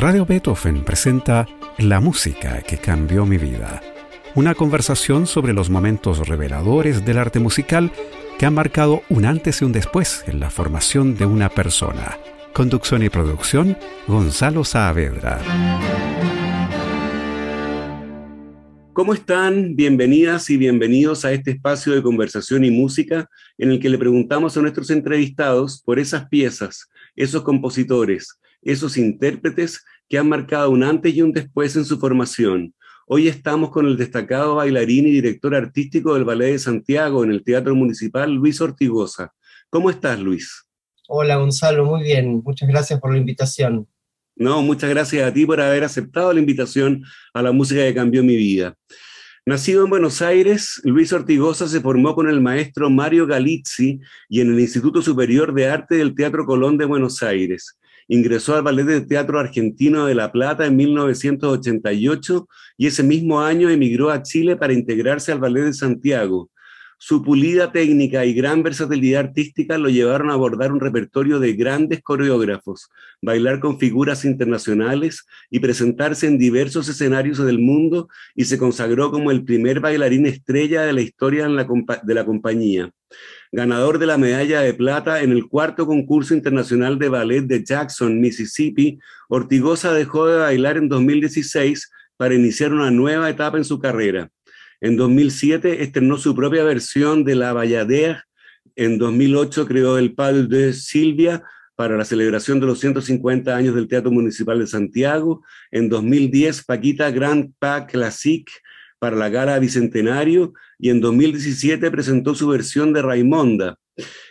Radio Beethoven presenta La música que cambió mi vida. Una conversación sobre los momentos reveladores del arte musical que han marcado un antes y un después en la formación de una persona. Conducción y producción, Gonzalo Saavedra. ¿Cómo están? Bienvenidas y bienvenidos a este espacio de conversación y música en el que le preguntamos a nuestros entrevistados por esas piezas, esos compositores, esos intérpretes que han marcado un antes y un después en su formación. Hoy estamos con el destacado bailarín y director artístico del Ballet de Santiago en el Teatro Municipal, Luis Ortigosa. ¿Cómo estás, Luis? Hola, Gonzalo, muy bien. Muchas gracias por la invitación. No, muchas gracias a ti por haber aceptado la invitación a la música que cambió mi vida. Nacido en Buenos Aires, Luis Ortigosa se formó con el maestro Mario Galizzi y en el Instituto Superior de Arte del Teatro Colón de Buenos Aires. Ingresó al Ballet de Teatro Argentino de La Plata en 1988 y ese mismo año emigró a Chile para integrarse al Ballet de Santiago. Su pulida técnica y gran versatilidad artística lo llevaron a abordar un repertorio de grandes coreógrafos, bailar con figuras internacionales y presentarse en diversos escenarios del mundo y se consagró como el primer bailarín estrella de la historia de la compañía ganador de la medalla de plata en el cuarto concurso internacional de ballet de Jackson, Mississippi, Ortigosa dejó de bailar en 2016 para iniciar una nueva etapa en su carrera. En 2007 estrenó su propia versión de La Bayadère. En 2008 creó el Pas de Silvia para la celebración de los 150 años del Teatro Municipal de Santiago. En 2010, Paquita Grand Pas Classique para la gala Bicentenario y en 2017 presentó su versión de Raimonda.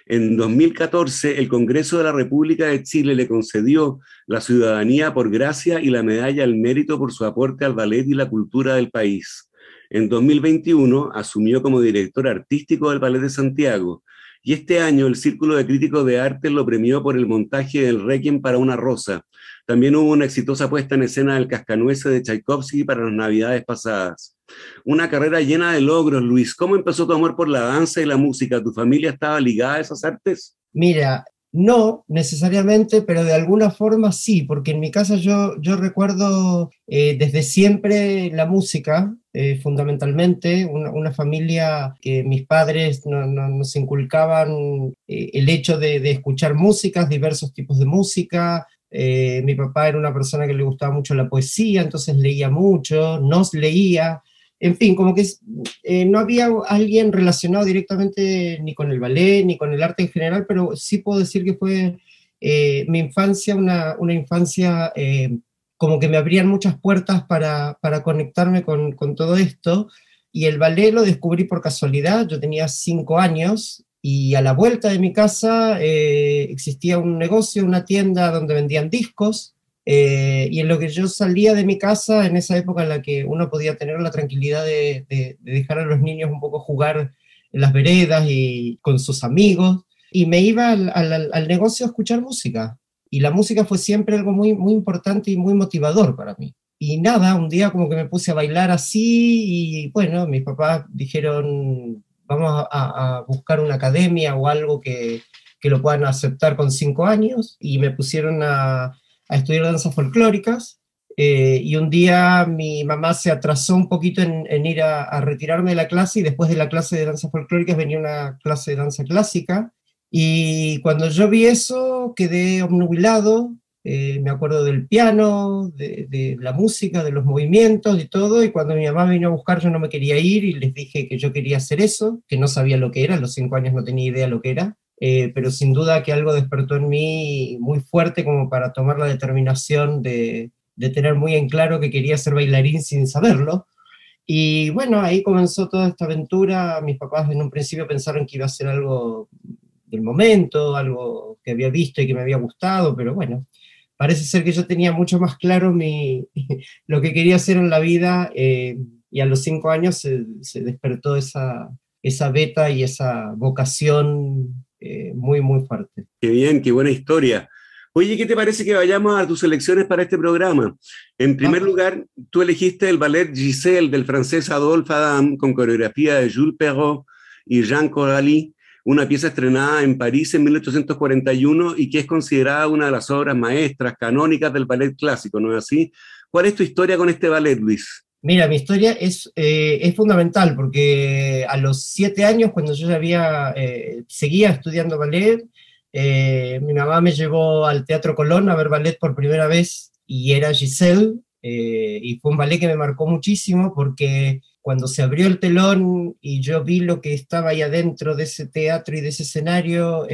En 2014, el Congreso de la República de Chile le concedió la ciudadanía por gracia y la medalla al mérito por su aporte al ballet y la cultura del país. En 2021 asumió como director artístico del Ballet de Santiago y este año el Círculo de Críticos de Arte lo premió por el montaje del Requiem para una Rosa. También hubo una exitosa puesta en escena del Cascanueces de Tchaikovsky para las Navidades pasadas. Una carrera llena de logros, Luis. ¿Cómo empezó tu amor por la danza y la música? ¿Tu familia estaba ligada a esas artes? Mira, no necesariamente, pero de alguna forma sí, porque en mi casa yo, recuerdo eh, desde siempre la música, eh, fundamentalmente, una, familia que mis padres nos inculcaban eh, el hecho de, de, escuchar músicas, diversos tipos de música, mi papá era una persona que le gustaba mucho la poesía, entonces leía mucho, nos leía, en fin, como que eh, no había alguien relacionado directamente ni con el ballet, ni con el arte en general, pero sí puedo decir que fue eh, mi infancia, una, infancia eh, como que me abrían muchas puertas para, para conectarme con, con, todo esto. Y el ballet lo descubrí por casualidad, yo tenía cinco años y a la vuelta de mi casa existía un negocio, una tienda donde vendían discos eh, y en lo que yo salía de mi casa, en esa época en la que uno podía tener la tranquilidad de, dejar a los niños un poco jugar en las veredas y con sus amigos, y me iba al, negocio a escuchar música. Y la música fue siempre algo muy, muy importante y muy motivador para mí. Y nada, un día como que me puse a bailar así y bueno, mis papás dijeron, vamos a, a buscar una academia o algo que, que lo puedan aceptar con cinco años y me pusieron a a estudiar danzas folclóricas. Eh, y un día mi mamá se atrasó un poquito en, ir a, retirarme de la clase y después de la clase de danzas folclóricas venía una clase de danza clásica. Y cuando yo vi eso quedé obnubilado, eh, me acuerdo del piano, de, de, la música, de los movimientos y todo, y cuando mi mamá vino a buscar yo no me quería ir y les dije que yo quería hacer eso, que no sabía lo que era, a los cinco años no tenía idea lo que era, eh, pero sin duda que algo despertó en mí muy fuerte como para tomar la determinación de, de, tener muy en claro que quería ser bailarín sin saberlo. Y bueno, ahí comenzó toda esta aventura. Mis papás en un principio pensaron que iba a ser algo del momento, algo que había visto y que me había gustado, pero bueno, parece ser que yo tenía mucho más claro mi, lo que quería hacer en la vida eh, y a los cinco años se, se despertó esa, esa beta y esa vocación muy, muy fuerte. Qué bien, qué buena historia. Oye, ¿qué te parece que vayamos a tus elecciones para este programa? En primer lugar, tú elegiste el ballet Giselle del francés Adolphe Adam con coreografía de Jules Perrault y Jean Coralie, una pieza estrenada en París en 1841 y que es considerada una de las obras maestras canónicas del ballet clásico, ¿no es así? ¿Cuál es tu historia con este ballet, Luis? Mira, mi historia es, eh, es fundamental porque a los siete años, cuando yo ya había, eh, seguía estudiando ballet, eh, mi mamá me llevó al Teatro Colón a ver ballet por primera vez y era Giselle, y fue un ballet que me marcó muchísimo porque cuando se abrió el telón y yo vi lo que estaba ahí adentro de ese teatro y de ese escenario,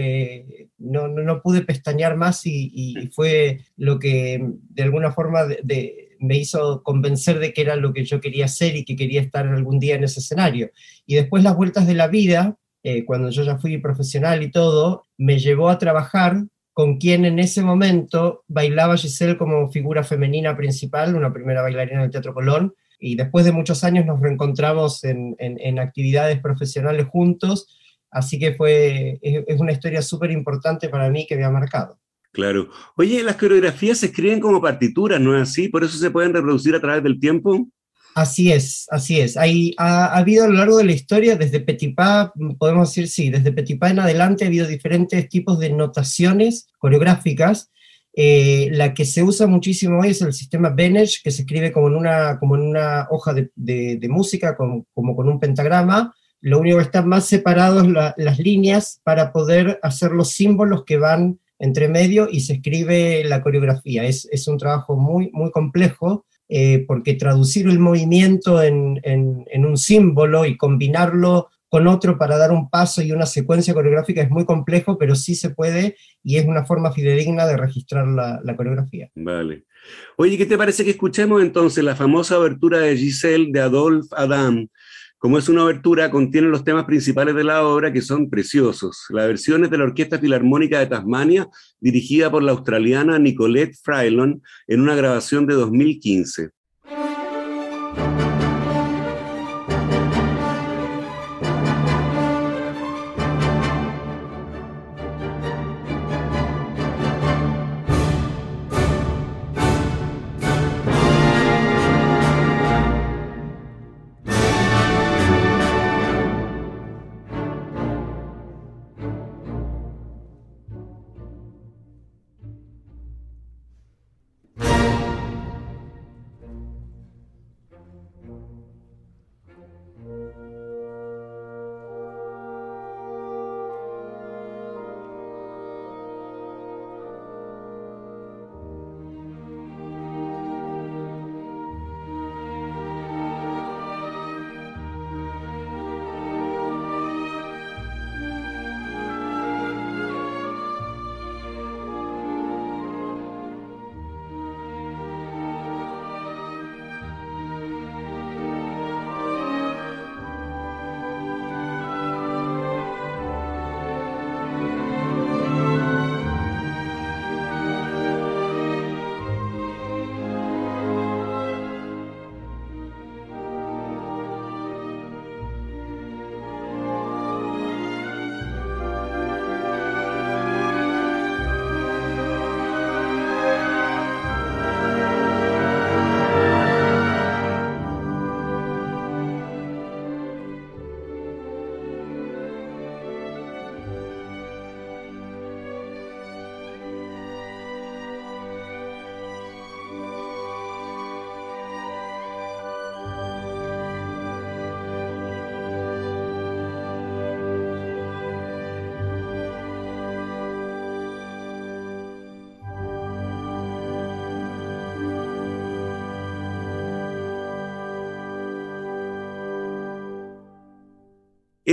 no, no, pude pestañear más y, fue lo que de alguna forma de me hizo convencer de que era lo que yo quería hacer y que quería estar algún día en ese escenario. Y después las vueltas de la vida, eh, cuando yo ya fui profesional y todo, me llevó a trabajar con quien en ese momento bailaba Giselle como figura femenina principal, una primera bailarina del Teatro Colón, y después de muchos años nos reencontramos en, actividades profesionales juntos, así que fue, es una historia súper importante para mí que me ha marcado. Claro. Oye, las coreografías se escriben como partituras, ¿no es así? ¿Por eso se pueden reproducir a través del tiempo? Así es, así es. Hay, ha, habido a lo largo de la historia, desde Petipa, podemos decir sí, desde Petipa en adelante ha habido diferentes tipos de notaciones coreográficas. Eh, la que se usa muchísimo hoy es el sistema Benech, que se escribe como en una, como en una hoja de, de, música, como, como, con un pentagrama. Lo único que está más separado es las líneas para poder hacer los símbolos que van entre medio y se escribe la coreografía. Es, un trabajo muy, muy complejo eh, porque traducir el movimiento en, en, un símbolo y combinarlo con otro para dar un paso y una secuencia coreográfica es muy complejo, pero sí se puede y es una forma fidedigna de registrar la, la coreografía. Vale. Oye, ¿qué te parece que escuchemos entonces la famosa abertura de Giselle de Adolphe Adam? Como es una obertura, contiene los temas principales de la obra que son preciosos. La versión es de la Orquesta Filarmónica de Tasmania, dirigida por la australiana Nicolette Frylon, en una grabación de 2015.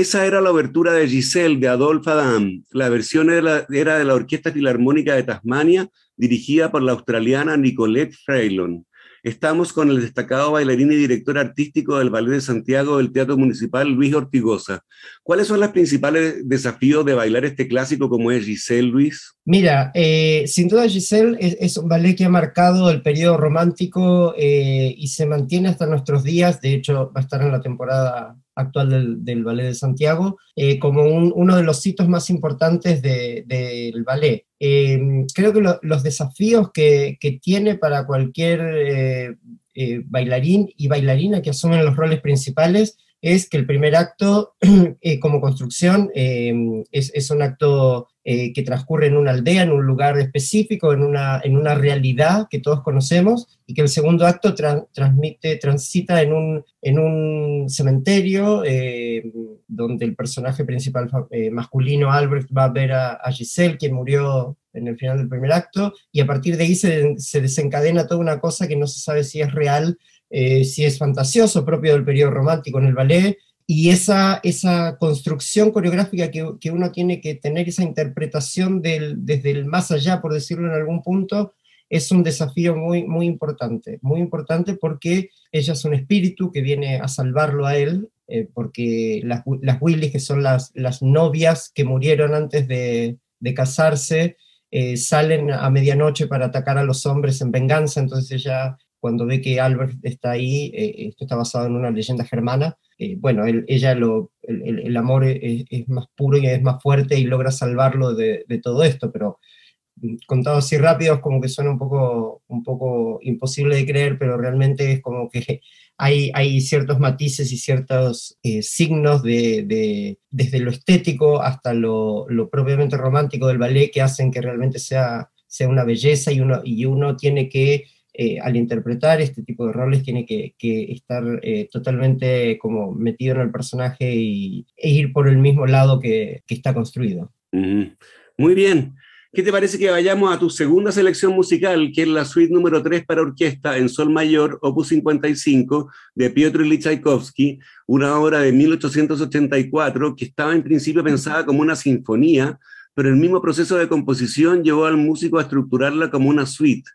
Esa era la obertura de Giselle de Adolphe Adam. La versión era, de la Orquesta Filarmónica de Tasmania, dirigida por la australiana Nicolette Freylon. Estamos con el destacado bailarín y director artístico del Ballet de Santiago del Teatro Municipal, Luis Ortigosa. ¿Cuáles son los principales desafíos de bailar este clásico como es Giselle, Luis? Mira, eh, sin duda Giselle es, un ballet que ha marcado el periodo romántico eh, y se mantiene hasta nuestros días. De hecho, va a estar en la temporada actual del, Ballet de Santiago, eh, como uno de los hitos más importantes del ballet. Em, creo que los desafíos que, tiene para cualquier eh, eh, bailarín y bailarina que asumen los roles principales es que el primer acto, como construcción, eh, es, un acto eh, que transcurre en una aldea, en un lugar específico, en una, en una realidad que todos conocemos, y que el segundo acto transmite, transita en un, en un cementerio, donde el personaje principal masculino, Albrecht, va a ver a, a, Giselle, quien murió en el final del primer acto, y a partir de ahí se, se desencadena toda una cosa que no se sabe si es real eh, si es fantasioso, propio del periodo romántico en el ballet, y esa, esa construcción coreográfica que, que uno tiene que tener, esa interpretación del, desde el más allá, por decirlo en algún punto, es un desafío muy, muy importante, muy importante porque ella es un espíritu que viene a salvarlo a él, eh, porque las, las Willys, que son las, las novias que murieron antes de, de casarse, eh, salen a medianoche para atacar a los hombres en venganza, entonces ella cuando ve que Albert está ahí, eh, esto está basado en una leyenda germana, eh, bueno, ella lo, el, amor es, más puro y es más fuerte y logra salvarlo de, todo esto, pero mm, contado así rápido es como que suena un poco, un poco imposible de creer, pero realmente es como que hay, hay ciertos matices y ciertos eh, signos de, desde lo estético hasta lo, lo, propiamente romántico del ballet que hacen que realmente sea, sea una belleza y uno, y uno tiene que eh, al interpretar este tipo de roles tiene que, estar eh, totalmente como metido en el personaje y, e ir por el mismo lado que, está construido. Muy bien. ¿Qué te parece que vayamos a tu segunda selección musical, que es la suite número 3 para orquesta en sol mayor, opus 55, de Piotr Ilyich Tchaikovsky, una obra de 1884 que estaba en principio pensada como una sinfonía, pero el mismo proceso de composición llevó al músico a estructurarla como una suite.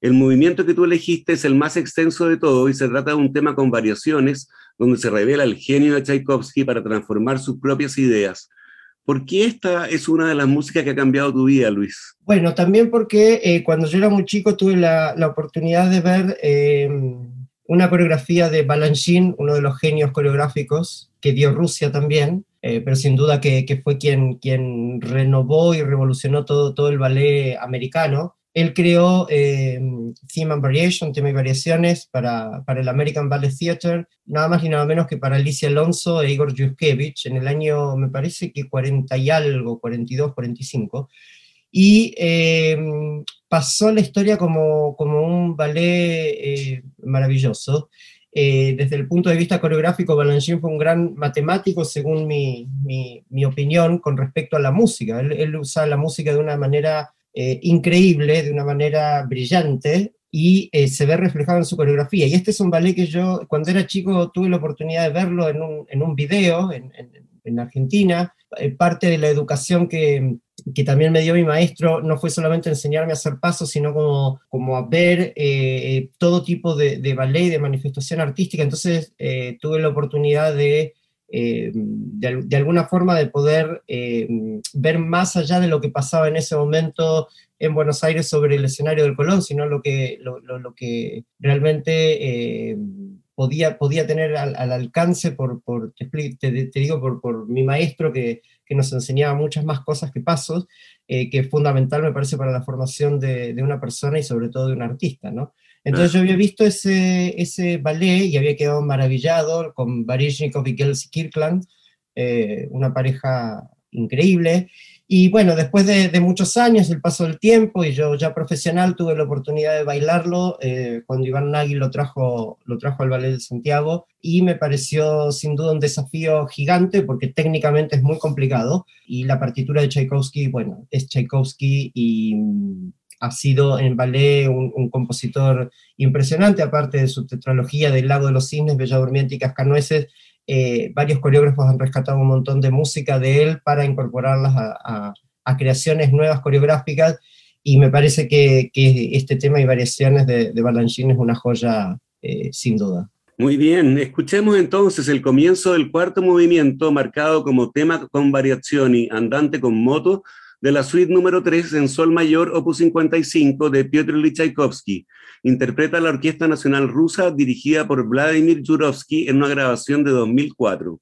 El movimiento que tú elegiste es el más extenso de todo y se trata de un tema con variaciones donde se revela el genio de Tchaikovsky para transformar sus propias ideas. ¿Por qué esta es una de las músicas que ha cambiado tu vida, Luis? Bueno, también porque eh, cuando yo era muy chico tuve la, oportunidad de ver em, una coreografía de Balanchine, uno de los genios coreográficos que dio Rusia también, eh, pero sin duda que, fue quien, renovó y revolucionó todo el ballet americano. Él creó eh, Theme and Variation, tema y variaciones para, para, el American Ballet Theatre, nada más y nada menos que para Alicia Alonso e Igor Yuskevich en el año, me parece que 40 y algo, 42, 45. Y eh, pasó la historia como, como un ballet eh, maravilloso. desde el punto de vista coreográfico, Balanchine fue un gran matemático, según mi, mi, mi opinión, con respecto a la música. Él, él usaba la música de una manera eh, increíble, de una manera brillante, y eh, se ve reflejado en su coreografía. Y este es un ballet que yo, cuando era chico, tuve la oportunidad de verlo en un, en un video en, en, Argentina. Eh, parte de la educación que, que, también me dio mi maestro no fue solamente enseñarme a hacer pasos, sino como, como a ver todo tipo de, de, ballet de manifestación artística. Entonces tuve la oportunidad de eh, de, alguna forma de poder eh, ver más allá de lo que pasaba en ese momento en Buenos Aires sobre el escenario del Colón, sino lo que, lo, que realmente eh, podía, podía tener al, alcance, por, por te, digo, por, por, mi maestro que, que, nos enseñaba muchas más cosas que pasos, que es fundamental me parece para la formación de, de, una persona y sobre todo de un artista, ¿no? Entonces yo había visto ese, ese ballet y había quedado maravillado con Baryshnikov y Kelsey Kirkland, eh, una pareja increíble. Y bueno, después de, muchos años, el paso del tiempo, y yo ya profesional tuve la oportunidad de bailarlo eh, cuando Iván Nagui lo trajo, lo trajo al Ballet de Santiago, y me pareció sin duda un desafío gigante porque técnicamente es muy complicado, y la partitura de Tchaikovsky, bueno, es Tchaikovsky y ha sido en ballet un, compositor impresionante, aparte de su tetralogía del Lago de los Cisnes, Bella Durmiente y Cascanueces, eh, varios coreógrafos han rescatado un montón de música de él para incorporarlas a, creaciones nuevas coreográficas, y me parece que, este tema y variaciones de, de Balanchine es una joya eh, sin duda. Muy bien, escuchemos entonces el comienzo del cuarto movimiento marcado como tema con variación y andante con moto de la suite número 3 en Sol Mayor, opus 55 de Piotr Ilyich Tchaikovsky. Interpreta la Orquesta Nacional Rusa dirigida por Vladimir Jurovsky en una grabación de 2004.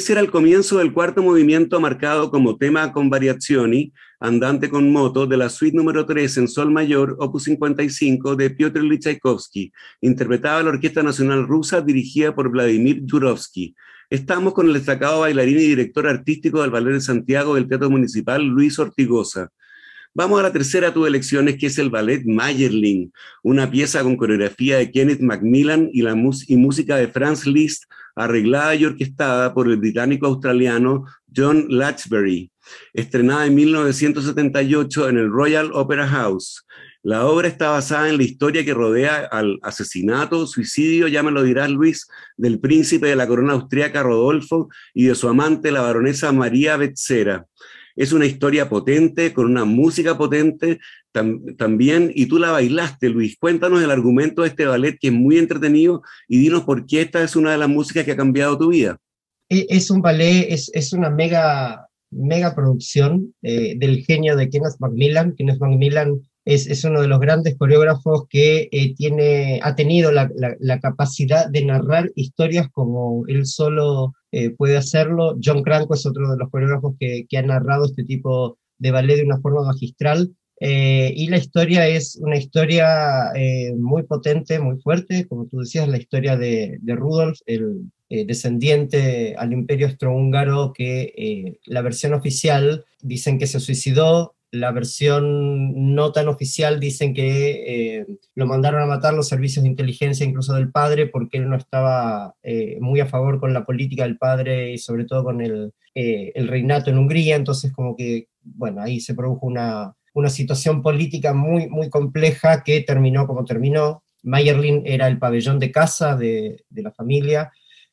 Ese era el comienzo del cuarto movimiento marcado como tema con variazioni, andante con moto, de la suite número 3 en sol mayor, opus 55, de Piotr Tchaikovsky, interpretada la Orquesta Nacional Rusa dirigida por Vladimir Yurovsky. Estamos con el destacado bailarín y director artístico del Ballet de Santiago del Teatro Municipal, Luis Ortigosa. Vamos a la tercera tus elecciones, que es el ballet Mayerling, una pieza con coreografía de Kenneth Macmillan y, la y música de Franz Liszt, arreglada y orquestada por el británico australiano John Latchbury, estrenada en 1978 en el Royal Opera House. La obra está basada en la historia que rodea al asesinato, suicidio, ya me lo dirás Luis, del príncipe de la corona austríaca Rodolfo y de su amante, la baronesa María Betzera. Es una historia potente, con una música potente también, y tú la bailaste, Luis. Cuéntanos el argumento de este ballet que es muy entretenido y dinos por qué esta es una de las músicas que ha cambiado tu vida. E, es un ballet, es, es una mega, mega producción eh, del genio de Kenneth Macmillan. Kenneth Macmillan es, es, uno de los grandes coreógrafos que eh, tiene, ha tenido la, la, capacidad de narrar historias como él solo eh, puede hacerlo. John Cranko es otro de los coreógrafos que, que ha narrado este tipo de ballet de una forma magistral. Eh, y la historia es una historia muy potente, muy fuerte, como tú decías, la historia de, Rudolf, el descendiente al imperio austrohúngaro, que la versión oficial dicen que se suicidó, la versión no tan oficial dicen que eh, lo mandaron a matar los servicios de inteligencia incluso del padre porque él no estaba eh, muy a favor con la política del padre y sobre todo con el, eh, el, reinato en Hungría, entonces como que, bueno, ahí se produjo una, una situación política muy, muy compleja que terminó como terminó. Mayerlin era el pabellón de casa de, de la familia,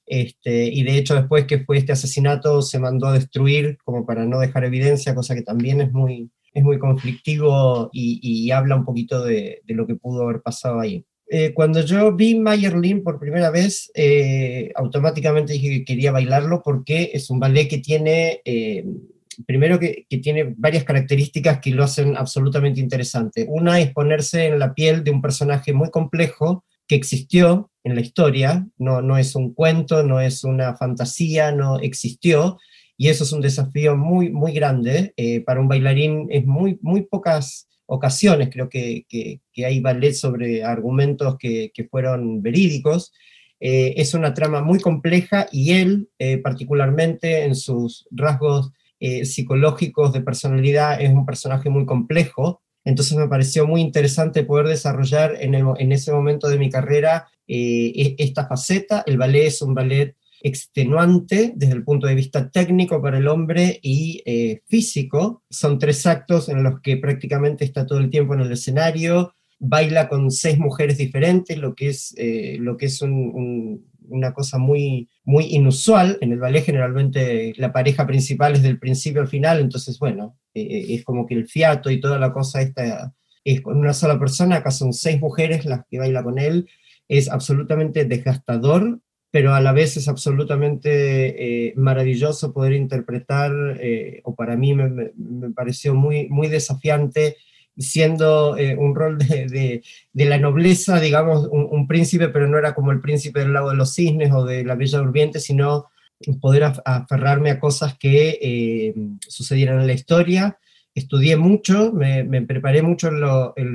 este, y de hecho después que fue este asesinato se mandó a destruir como para no dejar evidencia, cosa que también es muy, es muy conflictivo y, habla un poquito de, lo que pudo haber pasado ahí. Eh, cuando yo vi Mayerlin por primera vez, eh, automáticamente dije que quería bailarlo porque es un ballet que tiene, eh, primero que, que, tiene varias características que lo hacen absolutamente interesante. Una es ponerse en la piel de un personaje muy complejo que existió en la historia, no, no es un cuento, no es una fantasía, no existió, y eso es un desafío muy, muy grande. Eh, para un bailarín es muy, muy pocas ocasiones, creo que, que, hay ballet sobre argumentos que, que fueron verídicos. Eh, es una trama muy compleja y él, eh, particularmente en sus rasgos psicológicos de personalidad, es un personaje muy complejo. Entonces me pareció muy interesante poder desarrollar en, en ese momento de mi carrera e, esta faceta. El ballet es un ballet extenuante desde el punto de vista técnico para el hombre y eh, físico. Son tres actos en los que prácticamente está todo el tiempo en el escenario, baila con seis mujeres diferentes, lo que es, eh, lo que es una cosa muy, muy inusual. En el ballet generalmente la pareja principal es del principio al final, entonces bueno, eh, es como que el fiato y toda la cosa esta es con una sola persona, acá son seis mujeres las que baila con él, es absolutamente desgastador pero a la vez es absolutamente eh, maravilloso poder interpretar, eh, o para mí me, pareció muy, muy desafiante, siendo eh, un rol de, de, la nobleza, digamos, un, príncipe, pero no era como el príncipe del lago de los cisnes o de la Bella Durmiente, sino poder aferrarme a cosas que sucedieran en la historia. Estudié mucho, me, preparé mucho en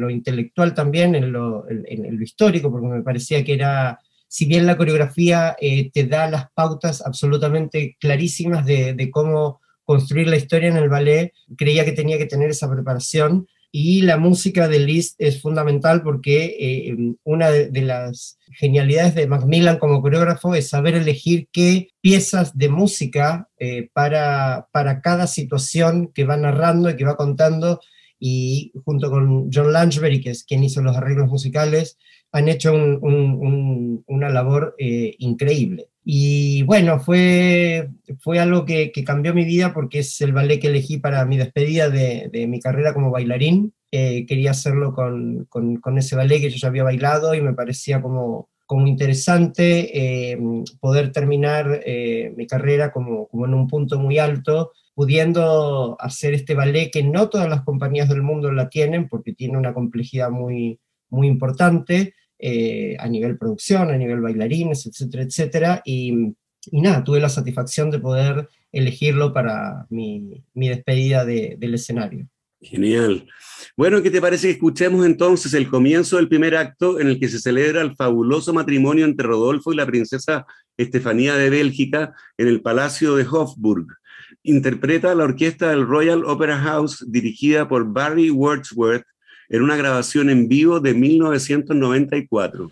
lo, intelectual también, en lo, en lo histórico, porque me parecía que era si bien la coreografía eh, te da las pautas absolutamente clarísimas de, cómo construir la historia en el ballet, creía que tenía que tener esa preparación. Y la música de Liszt es fundamental porque eh, una de, las genialidades de Macmillan como coreógrafo es saber elegir qué piezas de música eh, para, para cada situación que va narrando y que va contando. Y junto con John Langeberry, que es quien hizo los arreglos musicales, han hecho una labor eh, increíble. Y bueno, fue, fue algo que, cambió mi vida porque es el ballet que elegí para mi despedida de, mi carrera como bailarín. Eh, quería hacerlo con, ese ballet que yo ya había bailado y me parecía como, como interesante eh, poder terminar mi carrera como, como en un punto muy alto, pudiendo hacer este ballet que no todas las compañías del mundo la tienen porque tiene una complejidad muy, muy importante, eh, a nivel producción, a nivel bailarines, etcétera, etcétera. Y, y nada, tuve la satisfacción de poder elegirlo para mi, mi despedida de, del escenario. Genial. Bueno, ¿qué te parece que escuchemos entonces el comienzo del primer acto en el que se celebra el fabuloso matrimonio entre Rodolfo y la princesa Estefanía de Bélgica en el Palacio de Hofburg? Interpreta la orquesta del Royal Opera House dirigida por Barry Wordsworth en una grabación en vivo de 1994.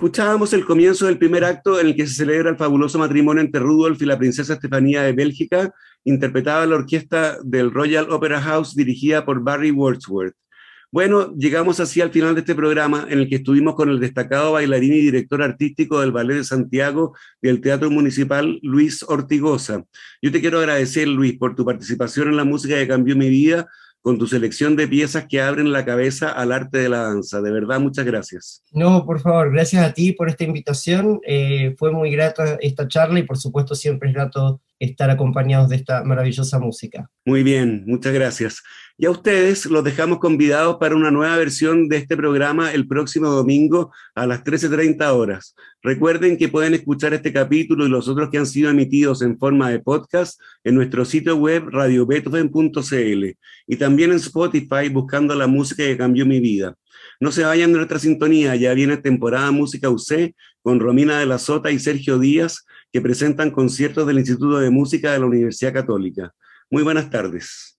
Escuchábamos el comienzo del primer acto en el que se celebra el fabuloso matrimonio entre Rudolf y la princesa Estefanía de Bélgica, interpretada la orquesta del Royal Opera House dirigida por Barry Wordsworth. Bueno, llegamos así al final de este programa en el que estuvimos con el destacado bailarín y director artístico del Ballet de Santiago y del Teatro Municipal, Luis Ortigosa. Yo te quiero agradecer, Luis, por tu participación en la música que cambió mi vida, con tu selección de piezas que abren la cabeza al arte de la danza. De verdad, muchas gracias. No, por favor, gracias a ti por esta invitación. Eh, fue muy grata esta charla y por supuesto siempre es grato estar acompañados de esta maravillosa música. Muy bien, muchas gracias. Y a ustedes los dejamos convidados para una nueva versión de este programa el próximo domingo a las 13.30 horas. Recuerden que pueden escuchar este capítulo y los otros que han sido emitidos en forma de podcast en nuestro sitio web radiobeethoven.cl y también en Spotify buscando la música que cambió mi vida. No se vayan de nuestra sintonía, ya viene temporada Música UC con Romina de la Sota y Sergio Díaz, que presentan conciertos del Instituto de Música de la Universidad Católica. Muy buenas tardes.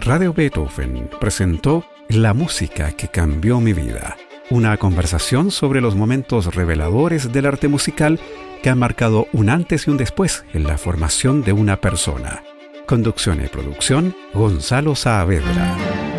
Radio Beethoven presentó La música que cambió mi vida, una conversación sobre los momentos reveladores del arte musical que han marcado un antes y un después en la formación de una persona. Conducción y producción, Gonzalo Saavedra.